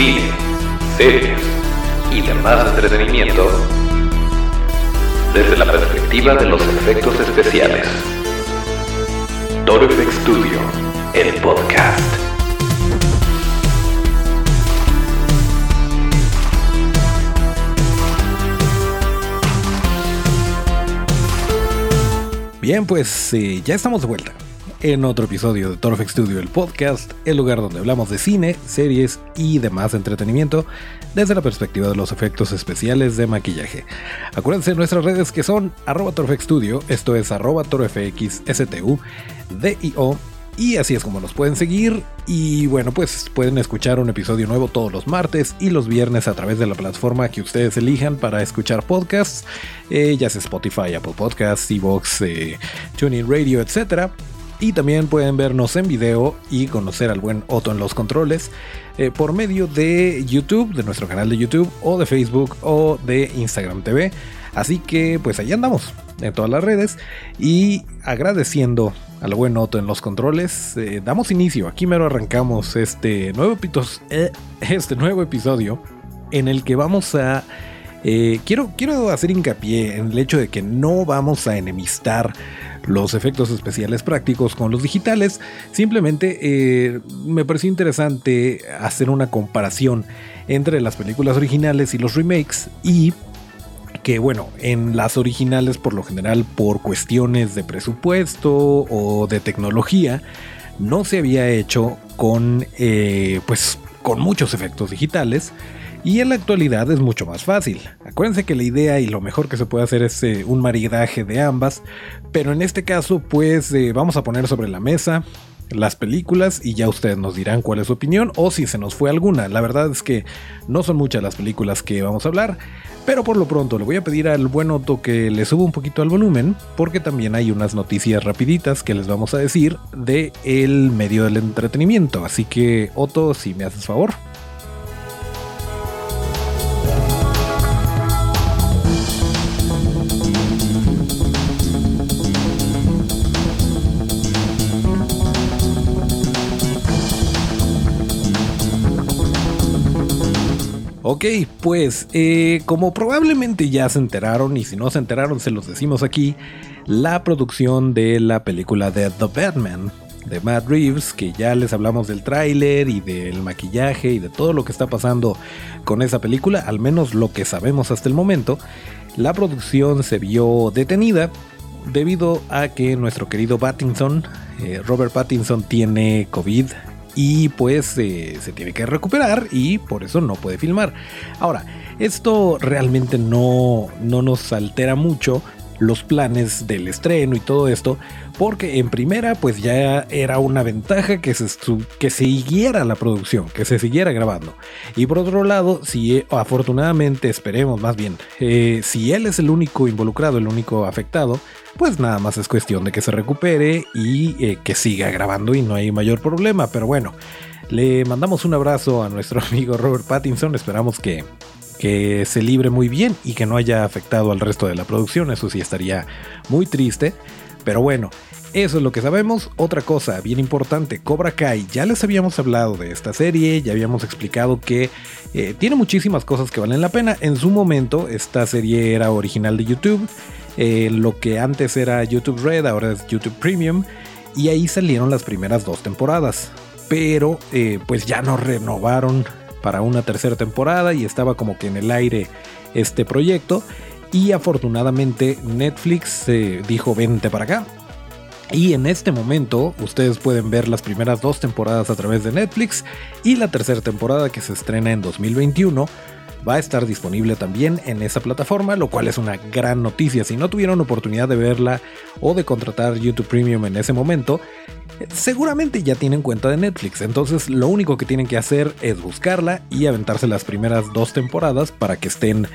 cine, series y demás entretenimiento desde la perspectiva de los efectos especiales. Toro Studio, el podcast. Bien, pues eh, ya estamos de vuelta en otro episodio de Torfex Studio, el podcast, el lugar donde hablamos de cine, series y demás entretenimiento desde la perspectiva de los efectos especiales de maquillaje. Acuérdense de nuestras redes que son arroba Studio, esto es arroba torfxstu, y así es como nos pueden seguir. Y bueno, pues pueden escuchar un episodio nuevo todos los martes y los viernes a través de la plataforma que ustedes elijan para escuchar podcasts, eh, ya sea Spotify, Apple Podcasts, Evox, eh, TuneIn Radio, etc. Y también pueden vernos en video y conocer al buen Otto en los controles eh, por medio de YouTube, de nuestro canal de YouTube, o de Facebook, o de Instagram TV. Así que pues ahí andamos en todas las redes y agradeciendo al buen Otto en los controles, eh, damos inicio. Aquí mero arrancamos este nuevo, eh, este nuevo episodio en el que vamos a... quiero, quiero hacer hincapié en el hecho de que no vamos a enemistar los efectos especiales prácticos con los digitales. Simplemente eh, me pareció interesante hacer una comparación entre las películas originales y los remakes y que bueno, en las originales por lo general por cuestiones de presupuesto o de tecnología no se había hecho con eh, pues con muchos efectos digitales y en la actualidad es mucho más fácil. Acuérdense que la idea y lo mejor que se puede hacer es eh, un maridaje de ambas, pero en este caso pues eh, vamos a poner sobre la mesa las películas y ya ustedes nos dirán cuál es su opinión o si se nos fue alguna. La verdad es que no son muchas las películas que vamos a hablar, pero por lo pronto le voy a pedir al buen Otto que le suba un poquito al volumen porque también hay unas noticias rapiditas que les vamos a decir de el medio del entretenimiento. Así que Otto, si me haces favor. Ok, pues eh, como probablemente ya se enteraron y si no se enteraron se los decimos aquí, la producción de la película de The Batman de Matt Reeves, que ya les hablamos del tráiler y del maquillaje y de todo lo que está pasando con esa película, al menos lo que sabemos hasta el momento, la producción se vio detenida debido a que nuestro querido Pattinson, eh, Robert Pattinson tiene COVID y pues se tiene que recuperar y por eso no puede filmar. Ahora, esto realmente no, no nos altera mucho los planes del estreno y todo esto, porque en primera pues ya era una ventaja que se, que siguiera la producción, que se siguiera grabando. Y por otro lado, si afortunadamente esperemos más bien, eh, si él es el único involucrado, el único afectado, pues nada más es cuestión de que se recupere y eh, que siga grabando y no hay mayor problema. Pero bueno, le mandamos un abrazo a nuestro amigo Robert Pattinson, esperamos que que se libre muy bien y que no haya afectado al resto de la producción. Eso sí estaría muy triste. Pero bueno, eso es lo que sabemos. Otra cosa bien importante, Cobra Kai. Ya les habíamos hablado de esta serie, ya habíamos explicado que eh, tiene muchísimas cosas que valen la pena. En su momento, esta serie era original de YouTube. Eh, lo que antes era YouTube Red, ahora es YouTube Premium. Y ahí salieron las primeras dos temporadas. Pero eh, pues ya no renovaron para una tercera temporada y estaba como que en el aire este proyecto. Y afortunadamente Netflix eh, dijo vente para acá. Y en este momento ustedes pueden ver las primeras dos temporadas a través de Netflix y la tercera temporada que se estrena en 2021 va a estar disponible también en esa plataforma, lo cual es una gran noticia. Si no tuvieron oportunidad de verla o de contratar YouTube Premium en ese momento, seguramente ya tienen cuenta de Netflix. Entonces lo único que tienen que hacer es buscarla y aventarse las primeras dos temporadas para que estén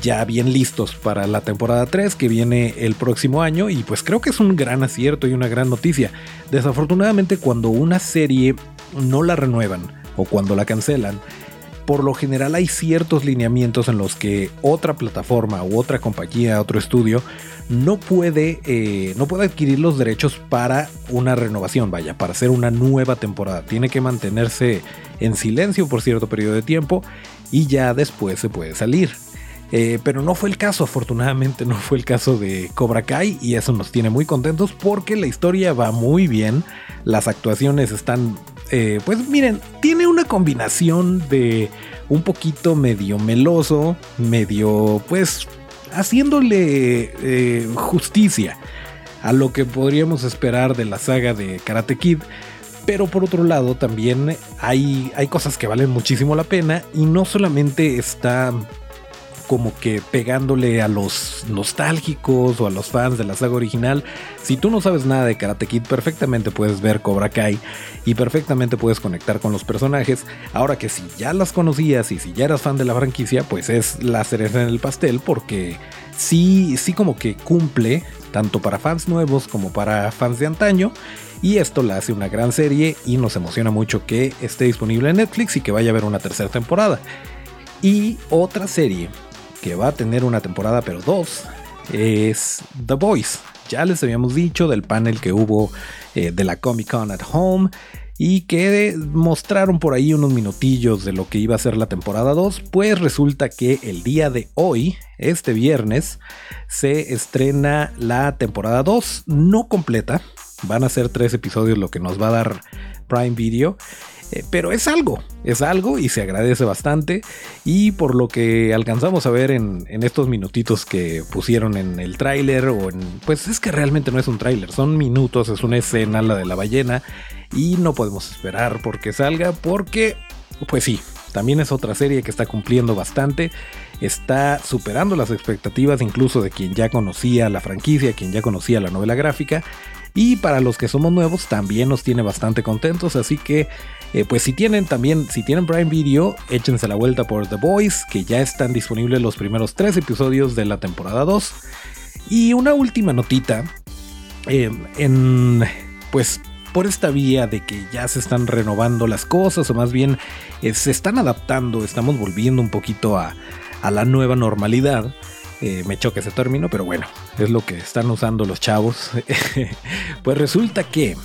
ya bien listos para la temporada 3 que viene el próximo año y pues creo que es un gran acierto y una gran noticia. Desafortunadamente cuando una serie no la renuevan o cuando la cancelan, por lo general hay ciertos lineamientos en los que otra plataforma u otra compañía, otro estudio, no puede, eh, no puede adquirir los derechos para una renovación, vaya, para hacer una nueva temporada. Tiene que mantenerse en silencio por cierto periodo de tiempo y ya después se puede salir. Eh, pero no fue el caso, afortunadamente no fue el caso de Cobra Kai y eso nos tiene muy contentos porque la historia va muy bien, las actuaciones están, eh, pues miren, tiene una combinación de un poquito medio meloso, medio pues haciéndole eh, justicia a lo que podríamos esperar de la saga de Karate Kid. Pero por otro lado también hay, hay cosas que valen muchísimo la pena y no solamente está como que pegándole a los nostálgicos o a los fans de la saga original. Si tú no sabes nada de Karate Kid, perfectamente puedes ver Cobra Kai y perfectamente puedes conectar con los personajes. Ahora que si ya las conocías y si ya eras fan de la franquicia, pues es la cereza en el pastel porque sí, sí como que cumple tanto para fans nuevos como para fans de antaño. Y esto la hace una gran serie y nos emociona mucho que esté disponible en Netflix y que vaya a haber una tercera temporada. Y otra serie que va a tener una temporada, pero dos, es The Voice. Ya les habíamos dicho del panel que hubo eh, de la Comic Con at Home y que mostraron por ahí unos minutillos de lo que iba a ser la temporada 2, pues resulta que el día de hoy, este viernes, se estrena la temporada 2, no completa, van a ser tres episodios lo que nos va a dar Prime Video. Eh, pero es algo, es algo y se agradece bastante. Y por lo que alcanzamos a ver en, estos minutitos que pusieron en el tráiler, o en. Pues es que realmente no es un tráiler, son minutos, es una escena, la de la ballena. Y no podemos esperar porque salga, porque, pues sí, también es otra serie que está cumpliendo bastante. Está superando las expectativas incluso de quien ya conocía la franquicia, quien ya conocía la novela gráfica. Y para los que somos nuevos también nos tiene bastante contentos. Así que eh, pues si tienen también, si tienen Prime Video, échense la vuelta por The Boys, que ya están disponibles los primeros tres episodios de la temporada 2. Y una última notita, eh, en, pues por esta vía de que ya se están renovando las cosas, o más bien eh, se están adaptando, estamos volviendo un poquito a, a la nueva normalidad. me choca ese término, pero bueno, es lo que están usando los chavos. pues resulta que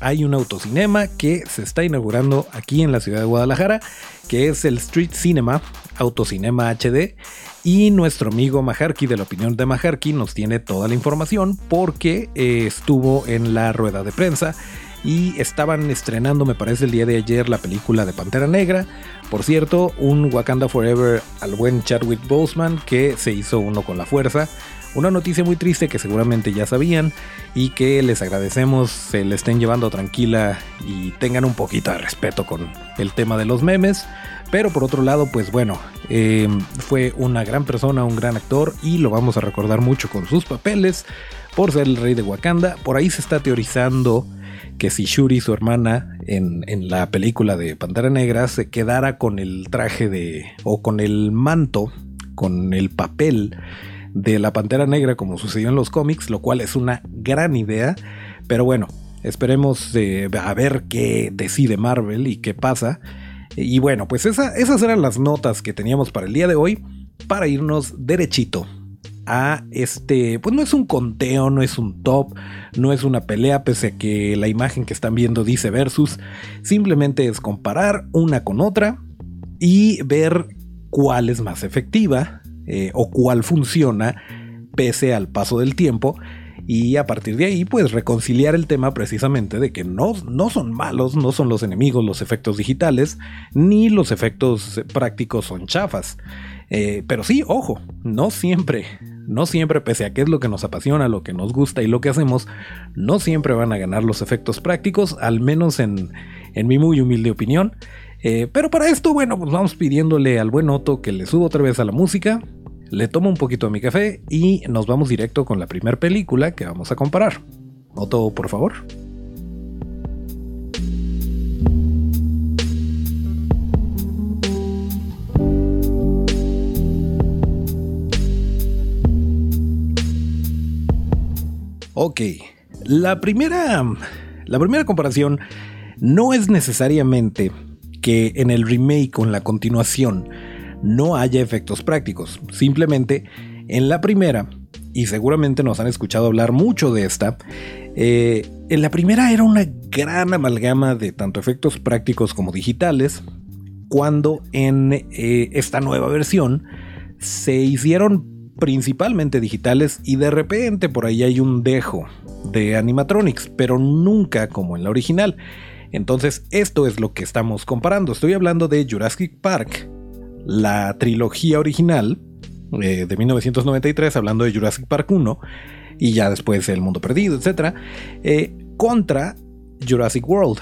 hay un autocinema que se está inaugurando aquí en la ciudad de Guadalajara, que es el Street Cinema, Autocinema HD. Y nuestro amigo Majarki de la opinión de Majarki nos tiene toda la información porque eh, estuvo en la rueda de prensa y estaban estrenando, me parece, el día de ayer la película de Pantera Negra. Por cierto, un Wakanda Forever al buen Chadwick Boseman que se hizo uno con la fuerza. Una noticia muy triste que seguramente ya sabían y que les agradecemos se le estén llevando tranquila y tengan un poquito de respeto con el tema de los memes. Pero por otro lado, pues bueno, em, fue una gran persona, un gran actor y lo vamos a recordar mucho con sus papeles por ser el rey de Wakanda. Por ahí se está teorizando que si Shuri, su hermana, en, en, la película de Pantera Negra, se quedara con el traje de. o con el manto, con el papel de la Pantera Negra como sucedió en los cómics, lo cual es una gran idea, pero bueno, esperemos eh, a ver qué decide Marvel y qué pasa. Y bueno, pues esas eran las notas que teníamos para el día de hoy, para irnos derechito a este, pues no es un conteo, no es un top, no es una pelea, pese a que la imagen que están viendo dice versus, simplemente es comparar una con otra y ver cuál es más efectiva eh, o cuál funciona pese al paso del tiempo y a partir de ahí pues reconciliar el tema precisamente de que no, no son malos, no son los enemigos los efectos digitales, ni los efectos prácticos son chafas. Eh, pero sí, ojo, no siempre, no siempre, pese a que es lo que nos apasiona, lo que nos gusta y lo que hacemos, no siempre van a ganar los efectos prácticos, al menos en, en mi muy humilde opinión. Eh, pero para esto, bueno, pues vamos pidiéndole al buen Otto que le suba otra vez a la música, le tomo un poquito de mi café y nos vamos directo con la primera película que vamos a comparar. Otto, por favor. Ok, la primera, la primera comparación no es necesariamente que en el remake o en la continuación no haya efectos prácticos. Simplemente en la primera y seguramente nos han escuchado hablar mucho de esta. Eh, en la primera era una gran amalgama de tanto efectos prácticos como digitales, cuando en eh, esta nueva versión se hicieron principalmente digitales y de repente por ahí hay un dejo de animatronics, pero nunca como en la original. Entonces esto es lo que estamos comparando. Estoy hablando de Jurassic Park, la trilogía original eh, de 1993, hablando de Jurassic Park 1 y ya después El Mundo Perdido, etc. Eh, contra Jurassic World.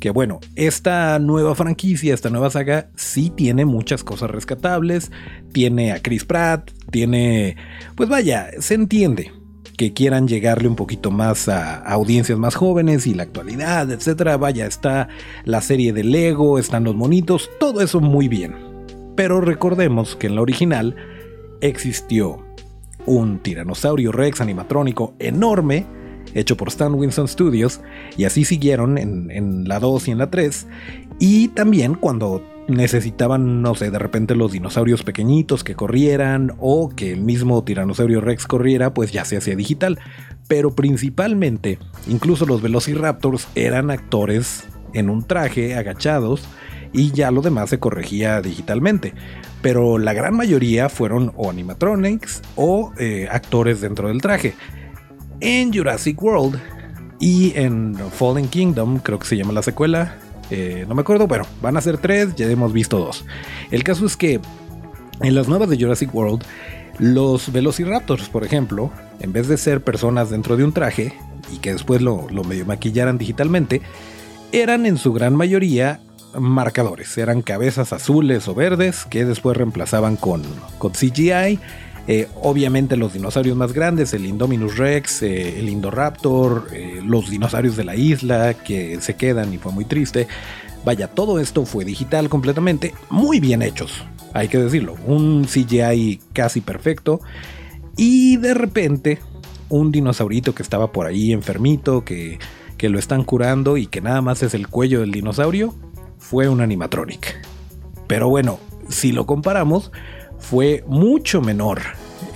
Que bueno, esta nueva franquicia, esta nueva saga, sí tiene muchas cosas rescatables. Tiene a Chris Pratt, tiene. Pues vaya, se entiende que quieran llegarle un poquito más a, audiencias más jóvenes y la actualidad, etcétera. Vaya, está la serie de Lego, están los monitos, todo eso muy bien. Pero recordemos que en la original existió un tiranosaurio rex animatrónico enorme hecho por Stan Winston Studios, y así siguieron en, en, la 2 y en la 3. Y también cuando necesitaban, no sé, de repente los dinosaurios pequeñitos que corrieran o que el mismo tiranosaurio Rex corriera, pues ya se hacía digital. Pero principalmente, incluso los Velociraptors eran actores en un traje, agachados, y ya lo demás se corregía digitalmente. Pero la gran mayoría fueron o animatronics o eh, actores dentro del traje. En Jurassic World y en Fallen Kingdom, creo que se llama la secuela, eh, no me acuerdo, bueno, van a ser tres, ya hemos visto dos. El caso es que en las nuevas de Jurassic World, los Velociraptors, por ejemplo, en vez de ser personas dentro de un traje y que después lo, medio maquillaran digitalmente, eran en su gran mayoría marcadores, eran cabezas azules o verdes que después reemplazaban con, con CGI eh, obviamente los dinosaurios más grandes, el Indominus Rex, eh, el Indoraptor, eh, los dinosaurios de la isla que se quedan y fue muy triste. Vaya, todo esto fue digital completamente, muy bien hechos, hay que decirlo. Un CGI casi perfecto. Y de repente, un dinosaurito que estaba por ahí enfermito, que, que lo están curando y que nada más es el cuello del dinosaurio, fue un animatronic. Pero bueno, si lo comparamos, fue mucho menor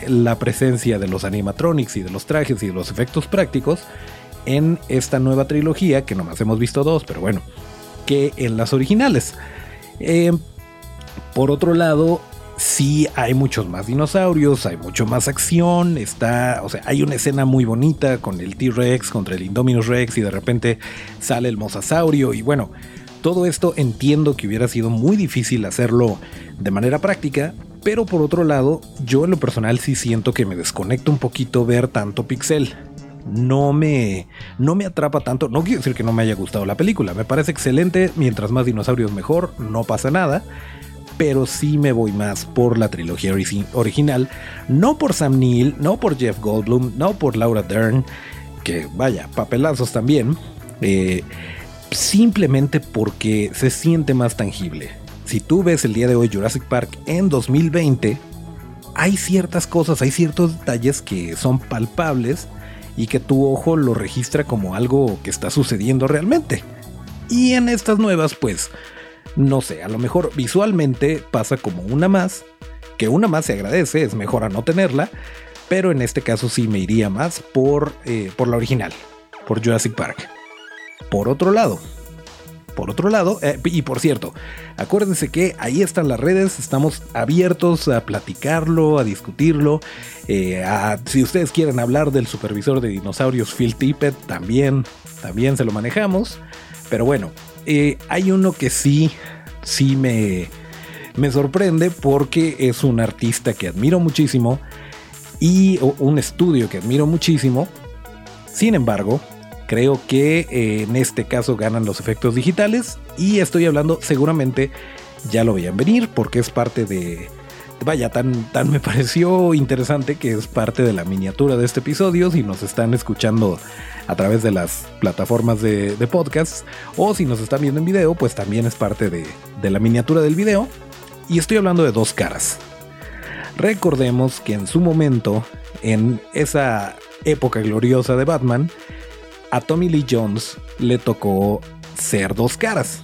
la presencia de los animatronics y de los trajes y de los efectos prácticos en esta nueva trilogía, que nomás hemos visto dos, pero bueno, que en las originales. Eh, por otro lado, sí hay muchos más dinosaurios, hay mucho más acción, está, o sea, hay una escena muy bonita con el T-Rex contra el Indominus Rex y de repente sale el mosasaurio y bueno, todo esto entiendo que hubiera sido muy difícil hacerlo de manera práctica, pero por otro lado, yo en lo personal sí siento que me desconecto un poquito ver tanto pixel. No me, no me atrapa tanto. No quiero decir que no me haya gustado la película. Me parece excelente. Mientras más dinosaurios mejor. No pasa nada. Pero sí me voy más por la trilogía original. No por Sam Neill. No por Jeff Goldblum. No por Laura Dern. Que vaya, papelazos también. Eh, simplemente porque se siente más tangible si tú ves el día de hoy Jurassic Park en 2020, hay ciertas cosas, hay ciertos detalles que son palpables y que tu ojo lo registra como algo que está sucediendo realmente. Y en estas nuevas, pues, no sé, a lo mejor visualmente pasa como una más, que una más se agradece, es mejor a no tenerla, pero en este caso sí me iría más por, eh, por la original, por Jurassic Park. Por otro lado, por otro lado, eh, y por cierto, acuérdense que ahí están las redes, estamos abiertos a platicarlo, a discutirlo. Eh, si ustedes quieren hablar del supervisor de dinosaurios Phil Tippett, también, también se lo manejamos. Pero bueno, eh, hay uno que sí, sí me, me sorprende porque es un artista que admiro muchísimo y un estudio que admiro muchísimo. Sin embargo, Creo que eh, en este caso ganan los efectos digitales y estoy hablando seguramente ya lo veían venir porque es parte de... Vaya, tan, tan me pareció interesante que es parte de la miniatura de este episodio. Si nos están escuchando a través de las plataformas de, de podcast o si nos están viendo en video, pues también es parte de, de la miniatura del video. Y estoy hablando de dos caras. Recordemos que en su momento, en esa época gloriosa de Batman, a Tommy Lee Jones le tocó ser dos caras.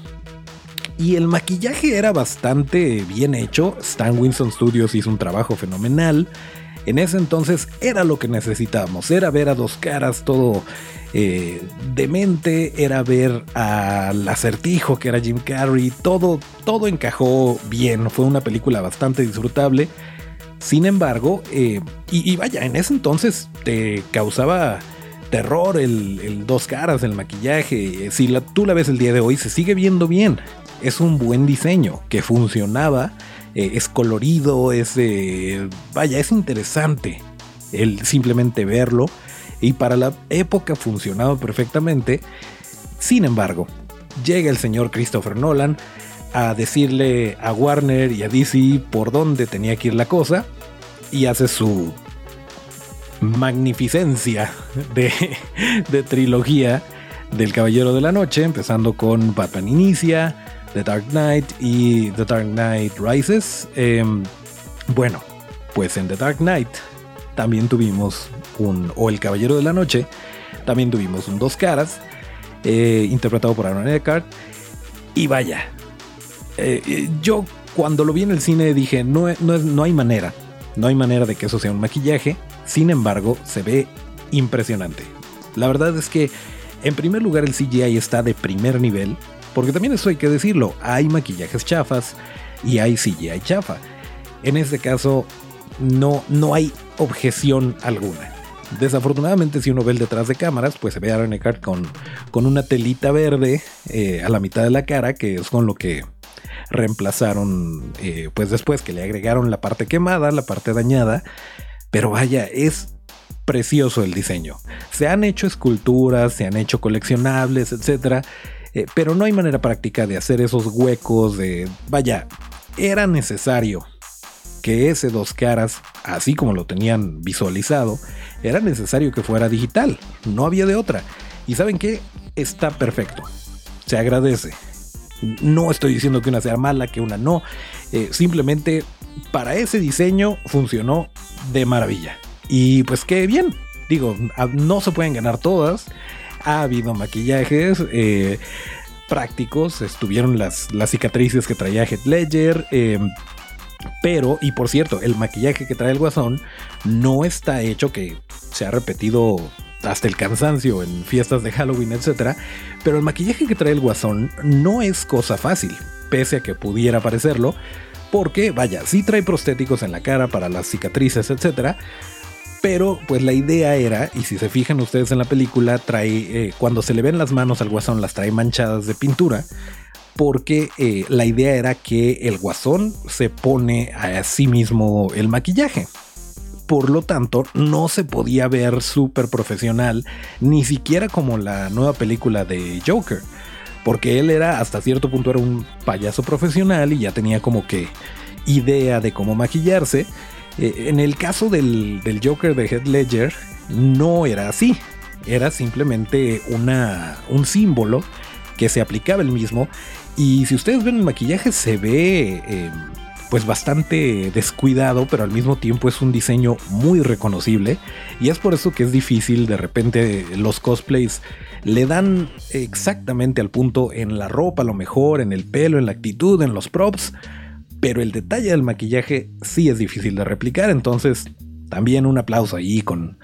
Y el maquillaje era bastante bien hecho. Stan Winston Studios hizo un trabajo fenomenal. En ese entonces era lo que necesitábamos, era ver a dos caras todo eh, demente, era ver al acertijo que era Jim Carrey, todo, todo encajó bien, fue una película bastante disfrutable. Sin embargo, eh, y, vaya, en ese entonces te causaba terror el, dos caras, el maquillaje. Si la, tú la ves el día de hoy, se sigue viendo bien. Es un buen diseño que funcionaba, eh, es colorido, es, vaya, es interesante el simplemente verlo. Y para la época funcionaba perfectamente. Sin embargo, llega el señor Christopher Nolan a decirle a Warner y a DC por dónde tenía que ir la cosa y hace su magnificencia de, de trilogía del Caballero de la Noche, empezando con Batman Inicia, The Dark Knight y The Dark Knight Rises. Em, bueno, pues en The Dark Knight también tuvimos un, o El Caballero de la Noche, también tuvimos un Dos Caras, eh, interpretado por Aaron Eckhart. Y vaya, eh, eh, yo cuando lo vi en el cine dije, no, no, no hay manera, no hay manera de que eso sea un maquillaje. Sin embargo, se ve impresionante. La verdad es que, en primer lugar, el CGI está de primer nivel, porque también eso hay que decirlo, hay maquillajes chafas y hay CGI chafa. En este caso, no, no hay objeción alguna. Desafortunadamente, si uno ve el detrás de cámaras, pues se ve a Aaron con, con una telita verde eh, a la mitad de la cara, que es con lo que reemplazaron, eh, pues después que le agregaron la parte quemada, la parte dañada. Pero vaya, es precioso el diseño. Se han hecho esculturas, se han hecho coleccionables, etc. Eh, pero no hay manera práctica de hacer esos huecos de... Vaya, era necesario que ese dos caras, así como lo tenían visualizado, era necesario que fuera digital. No había de otra. Y saben qué? Está perfecto. Se agradece. No estoy diciendo que una sea mala, que una no. Eh, simplemente para ese diseño funcionó de maravilla. Y pues qué bien. Digo, no se pueden ganar todas. Ha habido maquillajes eh, prácticos. Estuvieron las, las cicatrices que traía Heath Ledger. Eh, pero, y por cierto, el maquillaje que trae el guasón no está hecho que se ha repetido hasta el cansancio en fiestas de Halloween, etc. Pero el maquillaje que trae el guasón no es cosa fácil, pese a que pudiera parecerlo, porque vaya, sí trae prostéticos en la cara para las cicatrices, etc. Pero pues la idea era, y si se fijan ustedes en la película, trae, eh, cuando se le ven las manos al guasón las trae manchadas de pintura, porque eh, la idea era que el guasón se pone a sí mismo el maquillaje por lo tanto no se podía ver súper profesional, ni siquiera como la nueva película de Joker, porque él era hasta cierto punto era un payaso profesional y ya tenía como que idea de cómo maquillarse. Eh, en el caso del, Joker de Head Ledger no era así, era simplemente una, un símbolo que se aplicaba el mismo y si ustedes ven el maquillaje se ve... Eh, pues bastante descuidado, pero al mismo tiempo es un diseño muy reconocible. Y es por eso que es difícil de repente los cosplays le dan exactamente al punto en la ropa, a lo mejor, en el pelo, en la actitud, en los props, pero el detalle del maquillaje sí es difícil de replicar, entonces también un aplauso ahí con,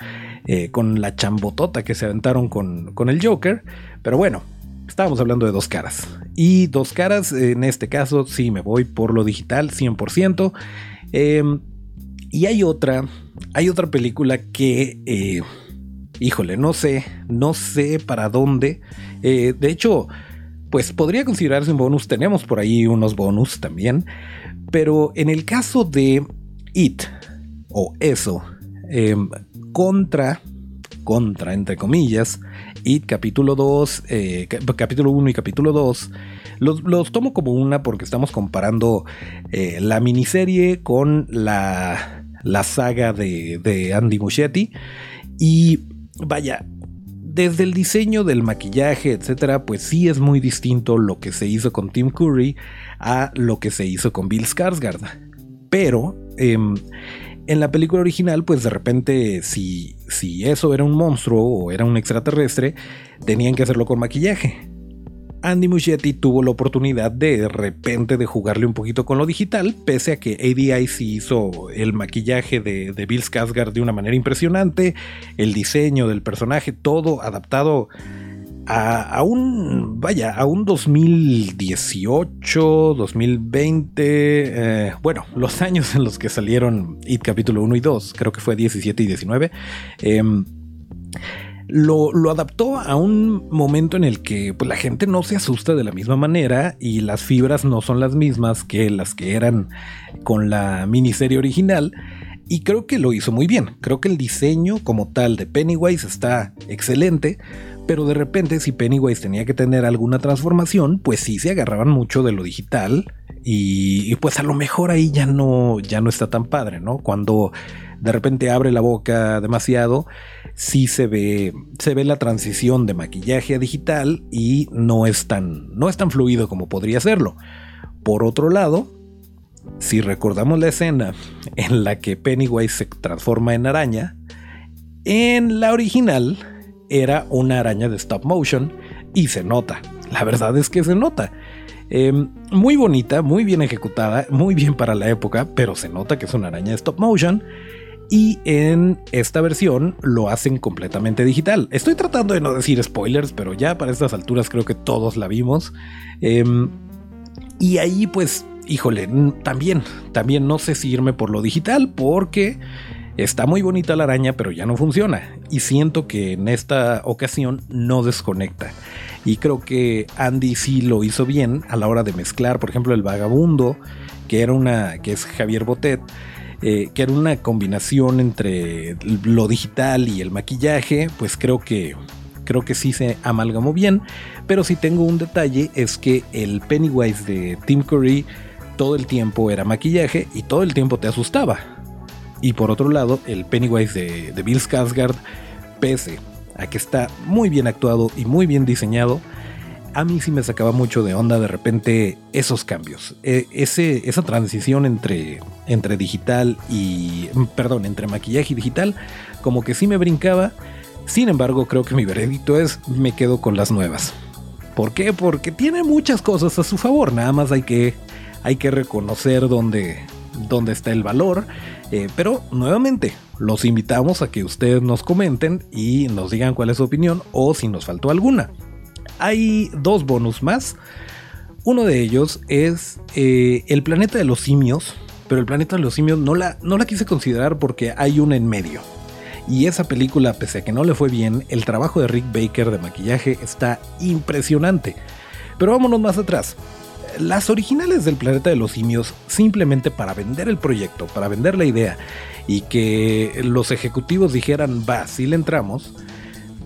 eh, con la chambotota que se aventaron con, con el Joker, pero bueno, Estábamos hablando de dos caras. Y dos caras, en este caso, sí me voy por lo digital, 100%. Em, y hay otra, hay otra película que, eh, híjole, no sé, no sé para dónde. Eh, de hecho, pues podría considerarse un bonus. Tenemos por ahí unos bonus también. Pero en el caso de It, o eso, em, contra, contra, entre comillas, y capítulo 2, eh, capítulo 1 y capítulo 2, los, tomo como una porque estamos comparando eh, la miniserie con la, la saga de, de Andy Muschietti. Y vaya, desde el diseño del maquillaje, etcétera, pues sí es muy distinto lo que se hizo con Tim Curry a lo que se hizo con Bill Skarsgård. Pero em, en la película original, pues de repente, si, si eso era un monstruo o era un extraterrestre, tenían que hacerlo con maquillaje. Andy Muschietti tuvo la oportunidad de, repente de jugarle un poquito con lo digital, pese a que ADI sí hizo el maquillaje de, Bill Skarsgård de una manera impresionante, el diseño del personaje, todo adaptado a, un, vaya, a un 2018, 2020, eh, bueno, los años en los que salieron It capítulo 1 y 2, creo que fue 17 y 19 lo, adaptó a un momento en el que pues, la gente no se asusta de la misma manera y las fibras no son las mismas que las que eran con la miniserie original. Y creo que lo hizo muy bien. Creo que el diseño como tal de Pennywise está excelente. Pero de repente si Pennywise tenía que tener alguna transformación, pues sí se agarraban mucho de lo digital. Y, pues a lo mejor ahí ya no, ya no está tan padre, ¿no? Cuando de repente abre la boca demasiado sí se ve, se ve la transición de maquillaje a digital y no es tan, no es tan fluido como podría serlo. Por otro lado, si recordamos la escena en la que Pennywise se transforma en araña, en la original era una araña de stop motion y se nota. La verdad es que se nota. Em, muy bonita, muy bien ejecutada, muy bien para la época, pero se nota que es una araña de stop motion. Y en esta versión lo hacen completamente digital. Estoy tratando de no decir spoilers, pero ya para estas alturas creo que todos la vimos. Em, y ahí pues, híjole, también, también no sé si irme por lo digital porque está muy bonita la araña, pero ya no funciona. Y siento que en esta ocasión no desconecta. Y creo que Andy sí lo hizo bien a la hora de mezclar, por ejemplo, el vagabundo, que era una, que es Javier Botet eh, que era una combinación entre lo digital y el maquillaje, pues creo que creo que sí se amalgamó bien, pero si tengo un detalle es que el Pennywise de Tim Curry todo el tiempo era maquillaje y todo el tiempo te asustaba. Y por otro lado, el Pennywise de, de Bill Skarsgård, pese a que está muy bien actuado y muy bien diseñado, a mí sí me sacaba mucho de onda de repente esos cambios, e, ese, esa transición entre, entre digital y, perdón, entre maquillaje y digital, como que sí me brincaba. Sin embargo, creo que mi veredicto es me quedo con las nuevas. ¿Por qué? Porque tiene muchas cosas a su favor, nada más hay que, hay que reconocer dónde, dónde está el valor. Eh, pero nuevamente, los invitamos a que ustedes nos comenten y nos digan cuál es su opinión o si nos faltó alguna hay dos bonus más. Uno de ellos es eh, el planeta de los simios, pero el planeta de los simios no la, no la quise considerar porque hay una en medio. Y esa película, pese a que no le fue bien, el trabajo de Rick Baker de maquillaje está impresionante. Pero vámonos más atrás. Las originales del planeta de los simios, simplemente para vender el proyecto, para vender la idea y que los ejecutivos dijeran, va, si le entramos,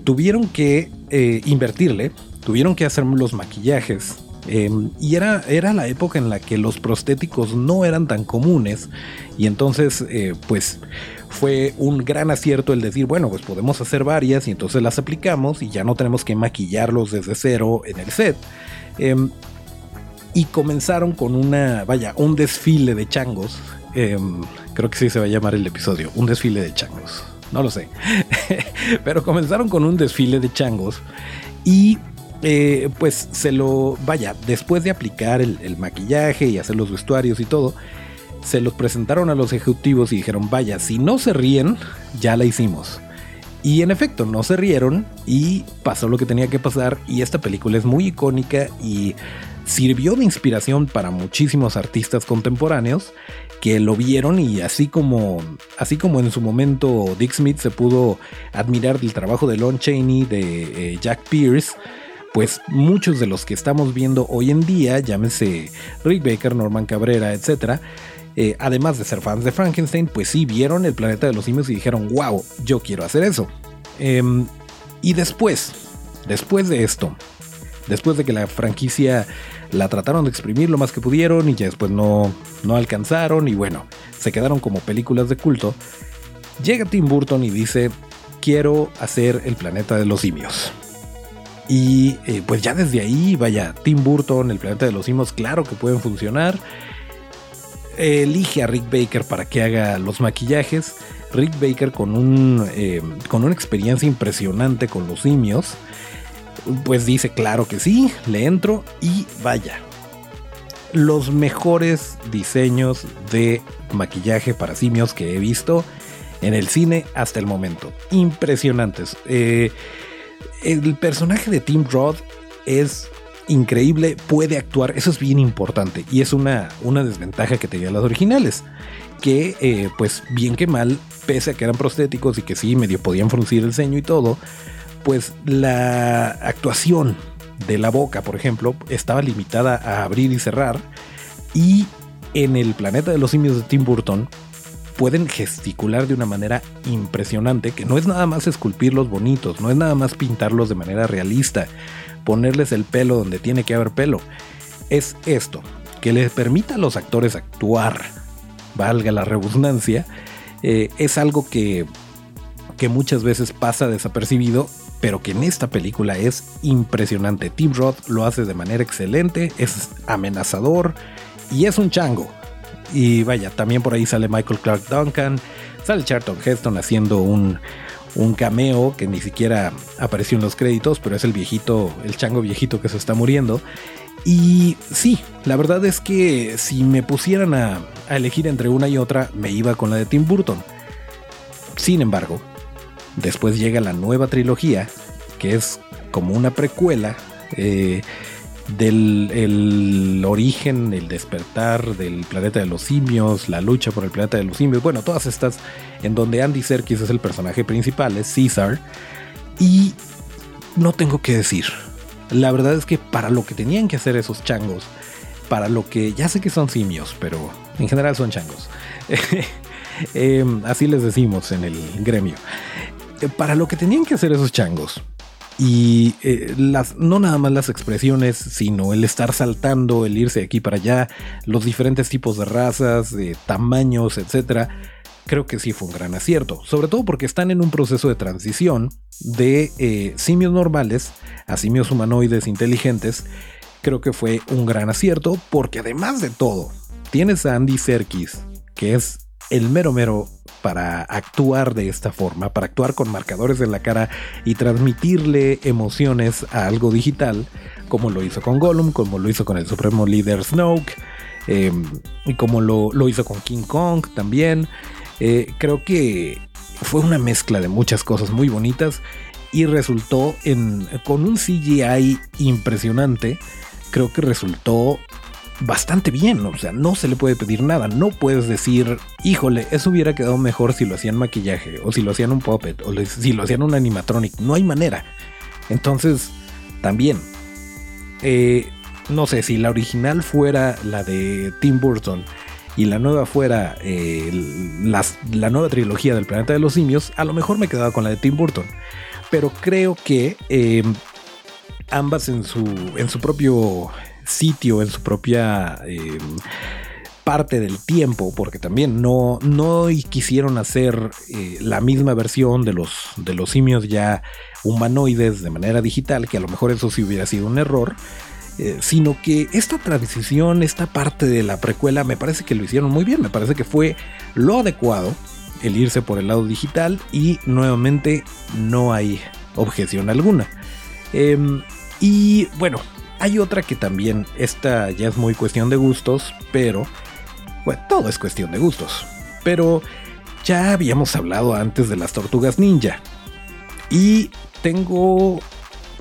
tuvieron que eh, invertirle tuvieron que hacer los maquillajes. Em, y era, era la época en la que los prostéticos no eran tan comunes. Y entonces, eh, pues fue un gran acierto el decir, bueno, pues podemos hacer varias y entonces las aplicamos y ya no tenemos que maquillarlos desde cero en el set. Y comenzaron con una, vaya, un desfile de changos. Em, creo que sí se va a llamar el episodio, un desfile de changos. No lo sé. Pero comenzaron con un desfile de changos y eh, pues se lo, vaya, después de aplicar el, maquillaje y hacer los vestuarios y todo, se los presentaron a los ejecutivos y dijeron, vaya, si no se ríen, ya la hicimos. Y en efecto, no se rieron y pasó lo que tenía que pasar y esta película es muy icónica y sirvió de inspiración para muchísimos artistas contemporáneos que lo vieron y así como así como en su momento Dick Smith se pudo admirar del trabajo de Lon Chaney, de eh, Jack Pierce, pues muchos de los que estamos viendo hoy en día, llámese Rick Baker, Norman Cabrera, etc., eh, además de ser fans de Frankenstein, pues sí vieron el planeta de los simios y dijeron, wow, yo quiero hacer eso. Em, y después, después de esto, después de que la franquicia la trataron de exprimir lo más que pudieron y ya después no, no alcanzaron y bueno, se quedaron como películas de culto, llega Tim Burton y dice, quiero hacer el planeta de los simios. Y eh, pues ya desde ahí, vaya, Tim Burton, el planeta de los simios, claro que pueden funcionar. Elige a Rick Baker para que haga los maquillajes. Rick Baker con, un, eh, con una experiencia impresionante con los simios. Pues dice, claro que sí, le entro y vaya. Los mejores diseños de maquillaje para simios que he visto en el cine hasta el momento. Impresionantes. Eh, el personaje de Tim Roth es increíble, puede actuar, eso es bien importante y es una, una desventaja que tenían las originales, que eh, pues bien que mal, pese a que eran prostéticos y que sí, medio podían fruncir el ceño y todo, pues la actuación de la boca, por ejemplo, estaba limitada a abrir y cerrar y en el planeta de los simios de Tim Burton pueden gesticular de una manera impresionante, que no es nada más esculpirlos bonitos, no es nada más pintarlos de manera realista, ponerles el pelo donde tiene que haber pelo. Es esto, que les permita a los actores actuar, valga la redundancia, eh, es algo que, que muchas veces pasa desapercibido, pero que en esta película es impresionante. Tim Roth lo hace de manera excelente, es amenazador y es un chango. Y vaya, también por ahí sale Michael Clark Duncan, sale Charlton Heston haciendo un, un cameo que ni siquiera apareció en los créditos, pero es el viejito, el chango viejito que se está muriendo. Y sí, la verdad es que si me pusieran a, elegir entre una y otra, me iba con la de Tim Burton. Sin embargo, después llega la nueva trilogía, que es como una precuela. Eh, del el origen, el despertar del planeta de los simios, la lucha por el planeta de los simios, bueno, todas estas en donde Andy Serkis es el personaje principal, es Caesar, y no tengo que decir, la verdad es que para lo que tenían que hacer esos changos, para lo que ya sé que son simios, pero en general son changos, em, así les decimos en el gremio, para lo que tenían que hacer esos changos, y eh, las, no nada más las expresiones, sino el estar saltando, el irse de aquí para allá, los diferentes tipos de razas, de tamaños, etcétera, creo que sí fue un gran acierto. Sobre todo porque están en un proceso de transición de eh, simios normales a simios humanoides inteligentes. Creo que fue un gran acierto porque además de todo, tienes a Andy Serkis, que es el mero mero para actuar de esta forma, para actuar con marcadores en la cara y transmitirle emociones a algo digital, como lo hizo con Gollum, como lo hizo con el supremo líder Snoke, em, y como lo, hizo con King Kong también. Eh, creo que fue una mezcla de muchas cosas muy bonitas y resultó en, con un CGI impresionante. Creo que resultó bastante bien, o sea, no se le puede pedir nada, no puedes decir, híjole, eso hubiera quedado mejor si lo hacían maquillaje, o si lo hacían un puppet, o si lo hacían un animatronic, no hay manera. Entonces, también, eh, no sé, si la original fuera la de Tim Burton y la nueva fuera eh, la nueva trilogía del planeta de los simios, a lo mejor me quedaba con la de Tim Burton. Pero creo que eh, ambas en su, en su propio sitio, en su propia eh, parte del tiempo, porque también no, no quisieron hacer eh, la misma versión de los, de los simios ya humanoides de manera digital, que a lo mejor eso sí hubiera sido un error. Eh, sino que esta transición, esta parte de la precuela, me parece que lo hicieron muy bien, me parece que fue lo adecuado el irse por el lado digital y nuevamente no hay objeción alguna. Em, y bueno, hay otra que también, esta ya es muy cuestión de gustos, pero, bueno, todo es cuestión de gustos. Pero ya habíamos hablado antes de las tortugas ninja. Y tengo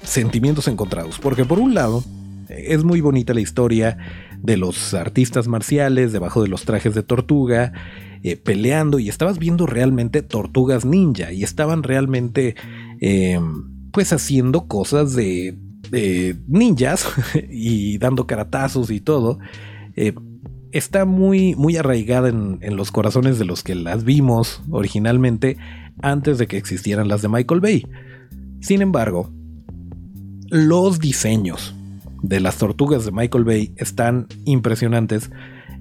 sentimientos encontrados, porque por un lado, es muy bonita la historia de los artistas marciales debajo de los trajes de tortuga, eh, peleando y estabas viendo realmente tortugas ninja y estaban realmente eh, pues haciendo cosas de ninjas y dando caratazos y todo, eh, está muy, muy arraigada en, los corazones de los que las vimos originalmente antes de que existieran las de Michael Bay. Sin embargo, los diseños de las tortugas de Michael Bay están impresionantes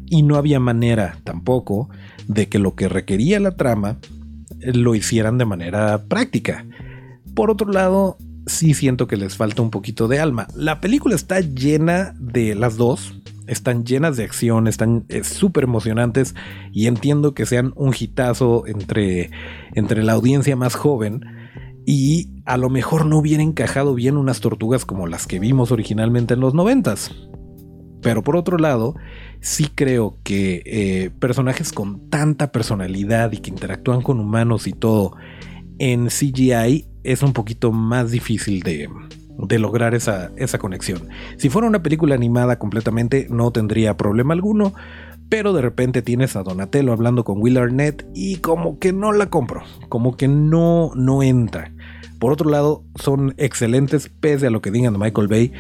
y no había manera tampoco de que lo que requería la trama lo hicieran de manera práctica. Por otro lado, sí siento que les falta un poquito de alma. La película está llena de las dos, están llenas de acción, están súper emocionantes y entiendo que sean un hitazo entre, entre la audiencia más joven. y a lo mejor no hubiera encajado bien unas tortugas como las que vimos originalmente en los noventas. Pero por otro lado, sí creo que eh, personajes con tanta personalidad y que interactúan con humanos y todo en CGI es un poquito más difícil de, lograr esa, esa conexión. Si fuera una película animada completamente no tendría problema alguno, pero de repente tienes a Donatello hablando con Will Arnett y como que no la compro, como que no, no entra. Por otro lado, son excelentes pese a lo que digan de Michael Bay.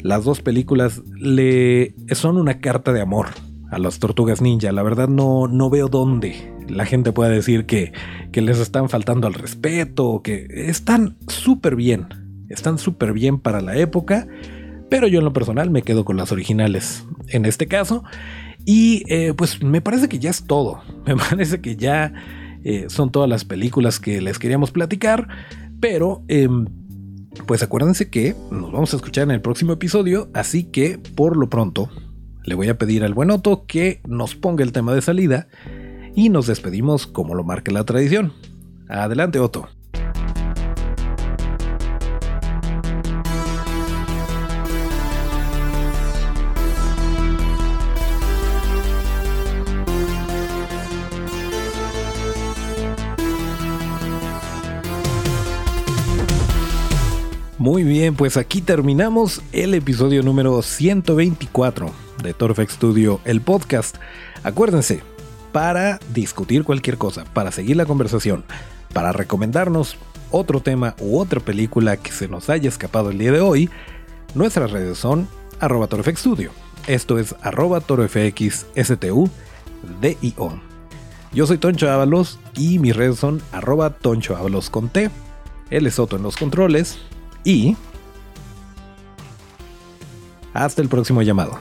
Las dos películas le son una carta de amor a las tortugas ninja. La verdad no, no veo dónde la gente pueda decir que, que les están faltando al respeto que están súper bien. Están súper bien para la época. Pero yo en lo personal me quedo con las originales. En este caso, y eh, pues me parece que ya es todo. Me parece que ya eh, son todas las películas que les queríamos platicar. Pero em, pues acuérdense que nos vamos a escuchar en el próximo episodio. Así que por lo pronto le voy a pedir al buen Otto que nos ponga el tema de salida. Y nos despedimos como lo marca la tradición. Adelante Otto. Muy bien, pues aquí terminamos el episodio número 124 de Torfex Studio, el podcast. Acuérdense, para discutir cualquier cosa, para seguir la conversación, para recomendarnos otro tema u otra película que se nos haya escapado el día de hoy, nuestras redes son arroba Studio. Esto es arroba Yo soy Toncho Ábalos y mis redes son arroba Toncho con T. Él es Soto en los controles y hasta el próximo llamado.